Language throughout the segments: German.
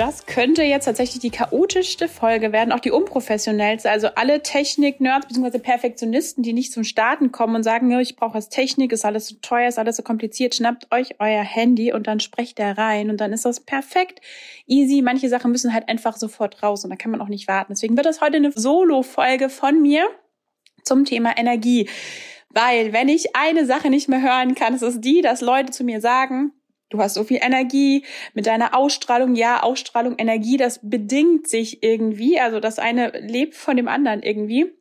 das könnte jetzt tatsächlich die chaotischste Folge werden, auch die unprofessionellste. Also alle Technik-Nerds bzw. Perfektionisten, die nicht zum Starten kommen und sagen, ich brauche was Technik, ist alles so teuer, ist alles so kompliziert, schnappt euch euer Handy und dann sprecht da rein und dann ist das perfekt easy. Manche Sachen müssen halt einfach sofort raus und da kann man auch nicht warten. Deswegen wird das heute eine Solo-Folge von mir zum Thema Energie. Weil wenn ich eine Sache nicht mehr hören kann, ist es die, dass Leute zu mir sagen, Du hast so viel Energie mit deiner Ausstrahlung. Ja, Ausstrahlung, Energie, das bedingt sich irgendwie. Also das eine lebt von dem anderen irgendwie.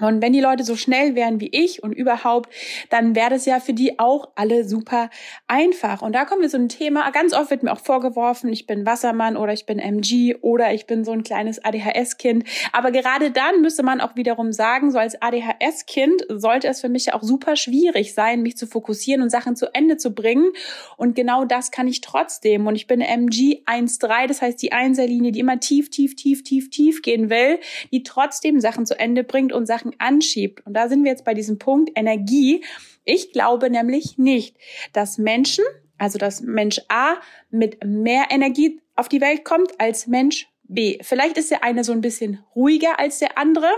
Und wenn die Leute so schnell wären wie ich und überhaupt, dann wäre das ja für die auch alle super einfach. Und da kommen wir zu einem Thema. Ganz oft wird mir auch vorgeworfen, ich bin Wassermann oder ich bin MG oder ich bin so ein kleines ADHS-Kind. Aber gerade dann müsste man auch wiederum sagen, so als ADHS-Kind sollte es für mich ja auch super schwierig sein, mich zu fokussieren und Sachen zu Ende zu bringen. Und genau das kann ich trotzdem. Und ich bin MG 1.3, das heißt die Einserlinie, die immer tief, tief, tief, tief, tief gehen will, die trotzdem Sachen zu Ende bringt und Sachen Sachen anschiebt. Und da sind wir jetzt bei diesem Punkt Energie. Ich glaube nämlich nicht, dass Menschen, also dass Mensch A mit mehr Energie auf die Welt kommt als Mensch B. Vielleicht ist der eine so ein bisschen ruhiger als der andere.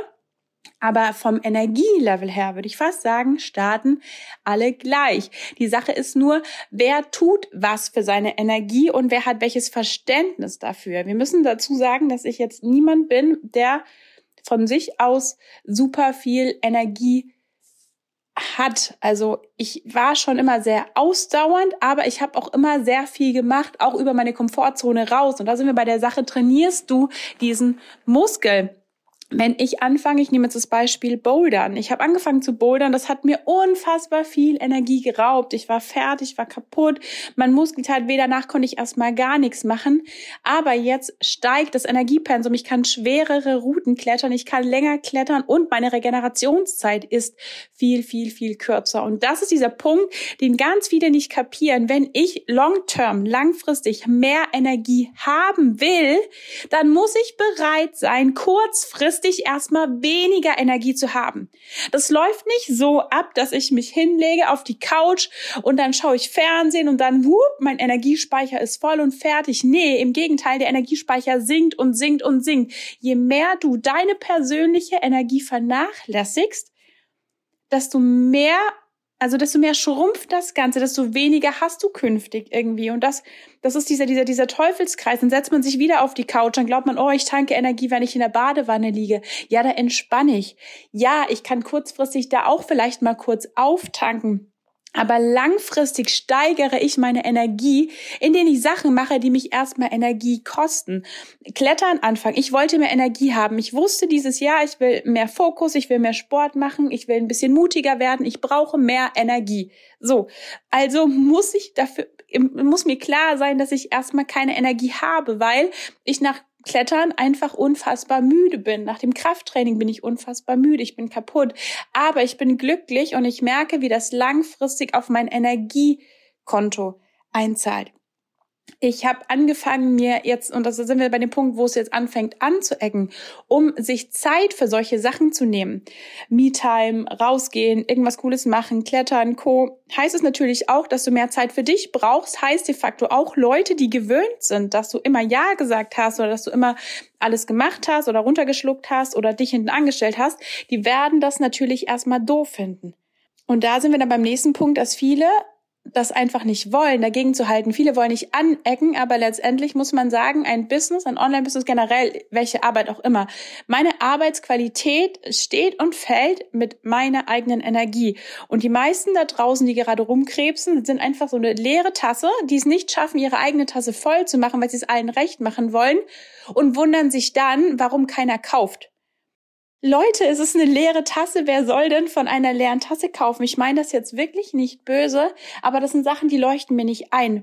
Aber vom Energielevel her würde ich fast sagen, starten alle gleich. Die Sache ist nur, wer tut was für seine Energie und wer hat welches Verständnis dafür. Wir müssen dazu sagen, dass ich jetzt niemand bin, der von sich aus super viel Energie hat. Also ich war schon immer sehr ausdauernd, aber ich habe auch immer sehr viel gemacht, auch über meine Komfortzone raus. Und da sind wir bei der Sache, trainierst du diesen Muskel wenn ich anfange, ich nehme jetzt das Beispiel Bouldern. Ich habe angefangen zu bouldern, das hat mir unfassbar viel Energie geraubt. Ich war fertig, war kaputt. Mein Muskelteil weh, danach konnte ich erstmal gar nichts machen. Aber jetzt steigt das Energiepensum. Ich kann schwerere Routen klettern, ich kann länger klettern und meine Regenerationszeit ist viel, viel, viel kürzer. Und das ist dieser Punkt, den ganz viele nicht kapieren. Wenn ich long-term, langfristig mehr Energie haben will, dann muss ich bereit sein, kurzfristig kurzfristig erstmal weniger Energie zu haben. Das läuft nicht so ab, dass ich mich hinlege auf die Couch und dann schaue ich Fernsehen und dann, whoop, mein Energiespeicher ist voll und fertig. Nee, im Gegenteil, der Energiespeicher sinkt und sinkt und sinkt. Je mehr du deine persönliche Energie vernachlässigst, desto mehr also desto mehr schrumpft das Ganze, desto weniger hast du künftig irgendwie. Und das, das ist dieser, dieser, dieser Teufelskreis. Dann setzt man sich wieder auf die Couch, dann glaubt man, oh, ich tanke Energie, wenn ich in der Badewanne liege. Ja, da entspanne ich. Ja, ich kann kurzfristig da auch vielleicht mal kurz auftanken. Aber langfristig steigere ich meine Energie, indem ich Sachen mache, die mich erstmal Energie kosten. Klettern anfangen. Ich wollte mehr Energie haben. Ich wusste dieses Jahr, ich will mehr Fokus, ich will mehr Sport machen, ich will ein bisschen mutiger werden, ich brauche mehr Energie. So. Also muss ich dafür, muss mir klar sein, dass ich erstmal keine Energie habe, weil ich nach Klettern einfach unfassbar müde bin. Nach dem Krafttraining bin ich unfassbar müde, ich bin kaputt. Aber ich bin glücklich und ich merke, wie das langfristig auf mein Energiekonto einzahlt ich habe angefangen, mir jetzt, und das sind wir bei dem Punkt, wo es jetzt anfängt anzuecken, um sich Zeit für solche Sachen zu nehmen. Me-Time, rausgehen, irgendwas Cooles machen, klettern, Co. Heißt es natürlich auch, dass du mehr Zeit für dich brauchst, heißt de facto auch Leute, die gewöhnt sind, dass du immer Ja gesagt hast oder dass du immer alles gemacht hast oder runtergeschluckt hast oder dich hinten angestellt hast, die werden das natürlich erstmal doof finden. Und da sind wir dann beim nächsten Punkt, dass viele das einfach nicht wollen, dagegen zu halten. Viele wollen nicht anecken, aber letztendlich muss man sagen, ein Business, ein Online-Business generell, welche Arbeit auch immer, meine Arbeitsqualität steht und fällt mit meiner eigenen Energie. Und die meisten da draußen, die gerade rumkrebsen, sind einfach so eine leere Tasse, die es nicht schaffen, ihre eigene Tasse voll zu machen, weil sie es allen recht machen wollen und wundern sich dann, warum keiner kauft. Leute, es ist eine leere Tasse. Wer soll denn von einer leeren Tasse kaufen? Ich meine das jetzt wirklich nicht böse, aber das sind Sachen, die leuchten mir nicht ein.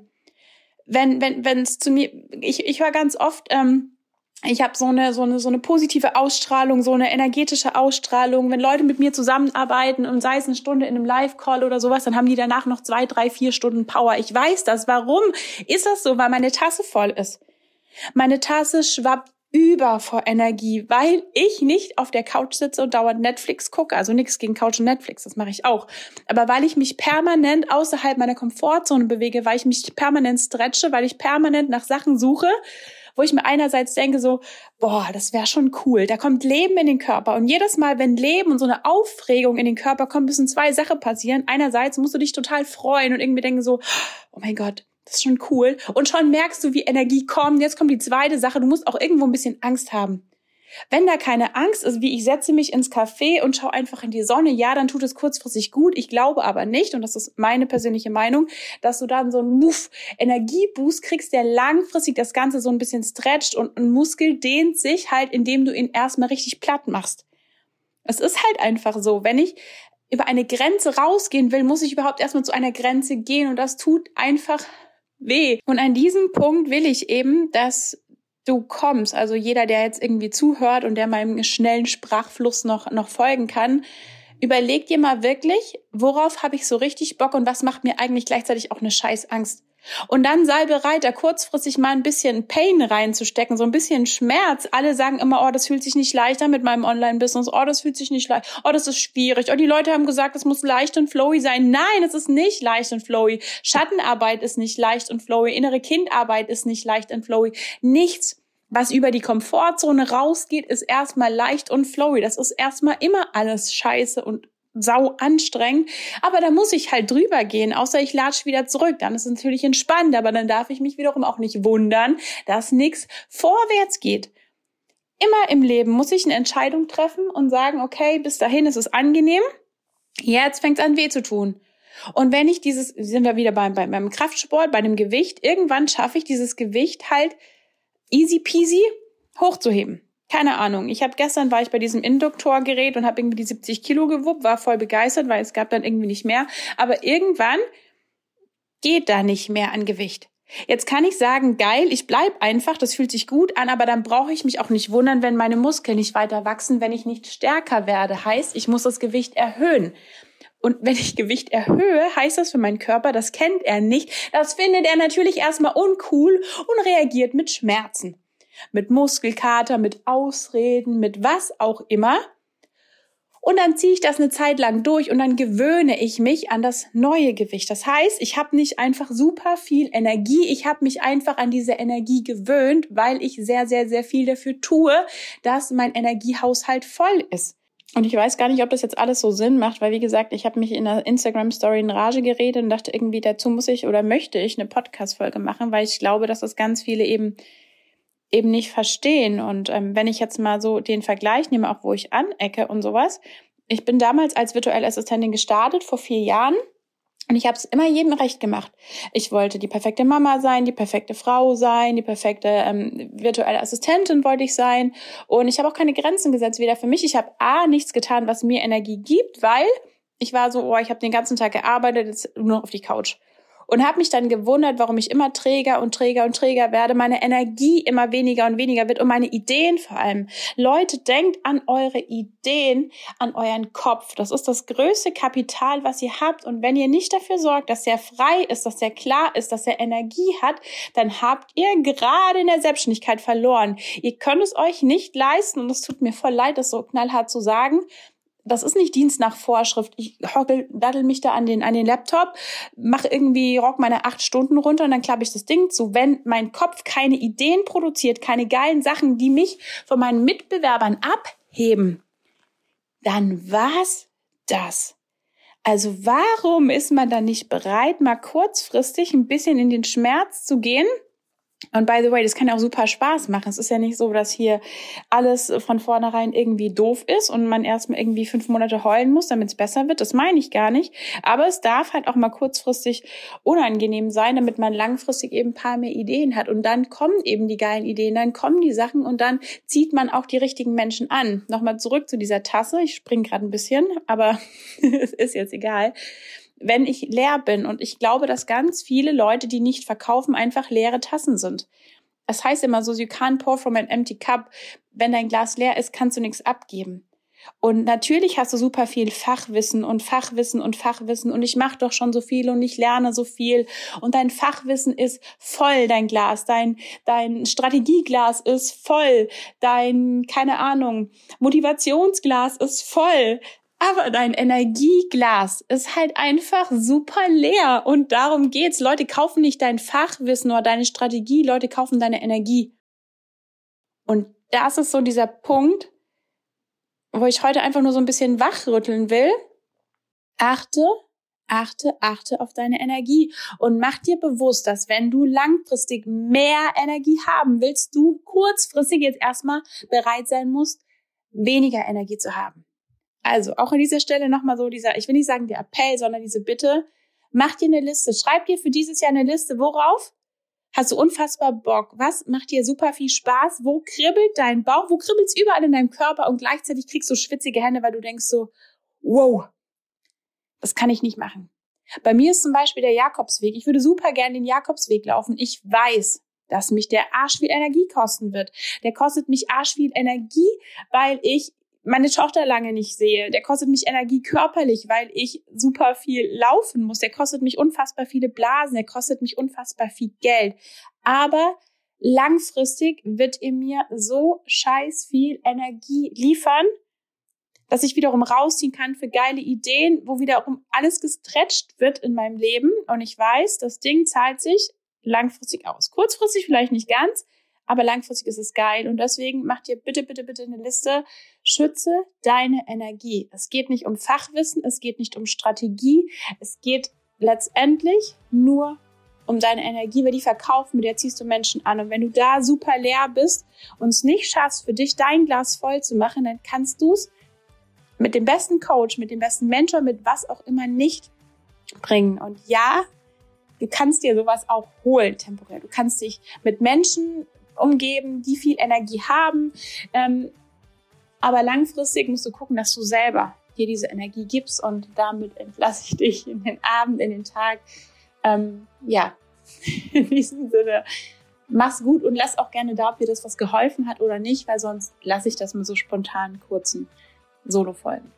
Wenn wenn wenn es zu mir, ich ich höre ganz oft, ähm, ich habe so eine so eine so eine positive Ausstrahlung, so eine energetische Ausstrahlung. Wenn Leute mit mir zusammenarbeiten und sei es eine Stunde in einem Live-Call oder sowas, dann haben die danach noch zwei, drei, vier Stunden Power. Ich weiß das. Warum ist das so? Weil meine Tasse voll ist. Meine Tasse schwappt über vor Energie, weil ich nicht auf der Couch sitze und dauernd Netflix gucke. Also nichts gegen Couch und Netflix, das mache ich auch. Aber weil ich mich permanent außerhalb meiner Komfortzone bewege, weil ich mich permanent stretche, weil ich permanent nach Sachen suche, wo ich mir einerseits denke so, boah, das wäre schon cool. Da kommt Leben in den Körper und jedes Mal, wenn Leben und so eine Aufregung in den Körper kommt, müssen zwei Sachen passieren. Einerseits musst du dich total freuen und irgendwie denken so, oh mein Gott, das ist schon cool. Und schon merkst du, wie Energie kommt. Jetzt kommt die zweite Sache. Du musst auch irgendwo ein bisschen Angst haben. Wenn da keine Angst ist, wie ich setze mich ins Café und schaue einfach in die Sonne, ja, dann tut es kurzfristig gut. Ich glaube aber nicht, und das ist meine persönliche Meinung, dass du dann so einen Move, Energieboost kriegst, der langfristig das Ganze so ein bisschen stretcht und ein Muskel dehnt sich halt, indem du ihn erstmal richtig platt machst. Es ist halt einfach so. Wenn ich über eine Grenze rausgehen will, muss ich überhaupt erstmal zu einer Grenze gehen und das tut einfach weh. Und an diesem Punkt will ich eben, dass du kommst, also jeder, der jetzt irgendwie zuhört und der meinem schnellen Sprachfluss noch, noch folgen kann, überleg dir mal wirklich, worauf habe ich so richtig Bock und was macht mir eigentlich gleichzeitig auch eine Scheißangst. Und dann sei bereit, da kurzfristig mal ein bisschen Pain reinzustecken, so ein bisschen Schmerz. Alle sagen immer, oh, das fühlt sich nicht leicht an mit meinem Online-Business. Oh, das fühlt sich nicht leicht. Oh, das ist schwierig. Oh, die Leute haben gesagt, es muss leicht und flowy sein. Nein, es ist nicht leicht und flowy. Schattenarbeit ist nicht leicht und flowy. Innere Kindarbeit ist nicht leicht und flowy. Nichts was über die Komfortzone rausgeht, ist erstmal leicht und flowy. Das ist erstmal immer alles scheiße und sau anstrengend. Aber da muss ich halt drüber gehen, außer ich latsch wieder zurück. Dann ist es natürlich entspannt, aber dann darf ich mich wiederum auch nicht wundern, dass nichts vorwärts geht. Immer im Leben muss ich eine Entscheidung treffen und sagen, okay, bis dahin ist es angenehm. Jetzt fängt es an weh zu tun. Und wenn ich dieses, sind wir wieder beim, beim Kraftsport, bei dem Gewicht, irgendwann schaffe ich dieses Gewicht halt easy peasy hochzuheben. Keine Ahnung. Ich habe gestern war ich bei diesem Induktorgerät und habe irgendwie die 70 Kilo gewuppt, war voll begeistert, weil es gab dann irgendwie nicht mehr. Aber irgendwann geht da nicht mehr an Gewicht. Jetzt kann ich sagen, geil, ich bleib einfach, das fühlt sich gut an, aber dann brauche ich mich auch nicht wundern, wenn meine Muskeln nicht weiter wachsen, wenn ich nicht stärker werde. Heißt, ich muss das Gewicht erhöhen. Und wenn ich Gewicht erhöhe, heißt das für meinen Körper, das kennt er nicht. Das findet er natürlich erstmal uncool und reagiert mit Schmerzen. Mit Muskelkater, mit Ausreden, mit was auch immer. Und dann ziehe ich das eine Zeit lang durch und dann gewöhne ich mich an das neue Gewicht. Das heißt, ich habe nicht einfach super viel Energie, ich habe mich einfach an diese Energie gewöhnt, weil ich sehr, sehr, sehr viel dafür tue, dass mein Energiehaushalt voll ist. Und ich weiß gar nicht, ob das jetzt alles so Sinn macht, weil wie gesagt, ich habe mich in der Instagram-Story in Rage geredet und dachte irgendwie, dazu muss ich oder möchte ich eine Podcast-Folge machen, weil ich glaube, dass das ganz viele eben eben nicht verstehen. Und ähm, wenn ich jetzt mal so den Vergleich nehme, auch wo ich anecke und sowas, ich bin damals als virtuelle Assistentin gestartet vor vier Jahren und ich habe es immer jedem recht gemacht. Ich wollte die perfekte Mama sein, die perfekte Frau sein, die perfekte ähm, virtuelle Assistentin wollte ich sein. Und ich habe auch keine Grenzen gesetzt, weder für mich. Ich habe A, nichts getan, was mir Energie gibt, weil ich war so, oh, ich habe den ganzen Tag gearbeitet, jetzt nur auf die Couch und habe mich dann gewundert, warum ich immer träger und träger und träger werde, meine Energie immer weniger und weniger wird und meine Ideen vor allem. Leute, denkt an eure Ideen, an euren Kopf. Das ist das größte Kapital, was ihr habt. Und wenn ihr nicht dafür sorgt, dass er frei ist, dass er klar ist, dass er Energie hat, dann habt ihr gerade in der Selbstständigkeit verloren. Ihr könnt es euch nicht leisten und es tut mir voll leid, das so knallhart zu sagen, das ist nicht Dienst nach Vorschrift. Ich hockel, daddel mich da an den, an den Laptop, mache irgendwie, rock meine acht Stunden runter und dann klappe ich das Ding zu. Wenn mein Kopf keine Ideen produziert, keine geilen Sachen, die mich von meinen Mitbewerbern abheben, dann war's das. Also warum ist man dann nicht bereit, mal kurzfristig ein bisschen in den Schmerz zu gehen? Und by the way, das kann ja auch super Spaß machen. Es ist ja nicht so, dass hier alles von vornherein irgendwie doof ist und man erstmal irgendwie fünf Monate heulen muss, damit es besser wird. Das meine ich gar nicht. Aber es darf halt auch mal kurzfristig unangenehm sein, damit man langfristig eben ein paar mehr Ideen hat. Und dann kommen eben die geilen Ideen, dann kommen die Sachen und dann zieht man auch die richtigen Menschen an. Nochmal zurück zu dieser Tasse. Ich springe gerade ein bisschen, aber es ist jetzt egal wenn ich leer bin. Und ich glaube, dass ganz viele Leute, die nicht verkaufen, einfach leere Tassen sind. Es heißt immer so, you can't pour from an empty cup. Wenn dein Glas leer ist, kannst du nichts abgeben. Und natürlich hast du super viel Fachwissen und Fachwissen und Fachwissen und ich mache doch schon so viel und ich lerne so viel und dein Fachwissen ist voll, dein Glas, dein, dein Strategieglas ist voll, dein, keine Ahnung, Motivationsglas ist voll. Aber dein Energieglas ist halt einfach super leer. Und darum geht's. Leute kaufen nicht dein Fachwissen oder deine Strategie. Leute kaufen deine Energie. Und das ist so dieser Punkt, wo ich heute einfach nur so ein bisschen wachrütteln will. Achte, achte, achte auf deine Energie und mach dir bewusst, dass wenn du langfristig mehr Energie haben willst, du kurzfristig jetzt erstmal bereit sein musst, weniger Energie zu haben. Also auch an dieser Stelle nochmal so dieser, ich will nicht sagen der Appell, sondern diese Bitte, mach dir eine Liste, schreib dir für dieses Jahr eine Liste, worauf hast du unfassbar Bock, was macht dir super viel Spaß, wo kribbelt dein Bauch, wo kribbelt's überall in deinem Körper und gleichzeitig kriegst du schwitzige Hände, weil du denkst so, wow, das kann ich nicht machen. Bei mir ist zum Beispiel der Jakobsweg. Ich würde super gerne den Jakobsweg laufen. Ich weiß, dass mich der Arsch viel Energie kosten wird. Der kostet mich Arsch viel Energie, weil ich meine Tochter lange nicht sehe. Der kostet mich Energie körperlich, weil ich super viel laufen muss. Der kostet mich unfassbar viele Blasen. Der kostet mich unfassbar viel Geld. Aber langfristig wird er mir so scheiß viel Energie liefern, dass ich wiederum rausziehen kann für geile Ideen, wo wiederum alles gestretcht wird in meinem Leben. Und ich weiß, das Ding zahlt sich langfristig aus. Kurzfristig vielleicht nicht ganz, aber langfristig ist es geil. Und deswegen mach dir bitte, bitte, bitte eine Liste. Schütze deine Energie. Es geht nicht um Fachwissen, es geht nicht um Strategie, es geht letztendlich nur um deine Energie, weil die verkaufen, mit der ziehst du Menschen an. Und wenn du da super leer bist und es nicht schaffst, für dich dein Glas voll zu machen, dann kannst du es mit dem besten Coach, mit dem besten Mentor, mit was auch immer nicht bringen. Und ja, du kannst dir sowas auch holen temporär. Du kannst dich mit Menschen umgeben, die viel Energie haben. Ähm, aber langfristig musst du gucken, dass du selber dir diese Energie gibst und damit entlasse ich dich in den Abend, in den Tag. Ähm, ja, in diesem Sinne, mach's gut und lass auch gerne da, ob dir das was geholfen hat oder nicht, weil sonst lasse ich das mal so spontan kurzen Solo-Folgen.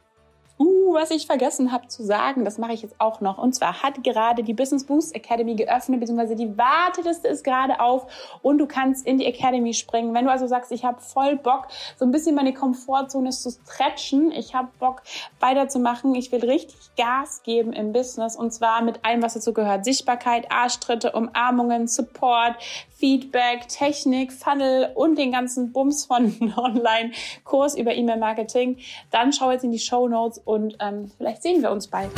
Was ich vergessen habe zu sagen, das mache ich jetzt auch noch. Und zwar hat gerade die Business Boost Academy geöffnet, beziehungsweise die Warteliste ist gerade auf und du kannst in die Academy springen. Wenn du also sagst, ich habe voll Bock, so ein bisschen meine Komfortzone zu stretchen, ich habe Bock weiterzumachen, ich will richtig Gas geben im Business und zwar mit allem, was dazu gehört. Sichtbarkeit, Arschtritte, Umarmungen, Support, Feedback, Technik, Funnel und den ganzen Bums von Online-Kurs über E-Mail-Marketing. Dann schau jetzt in die Show Notes und ähm, vielleicht sehen wir uns bald.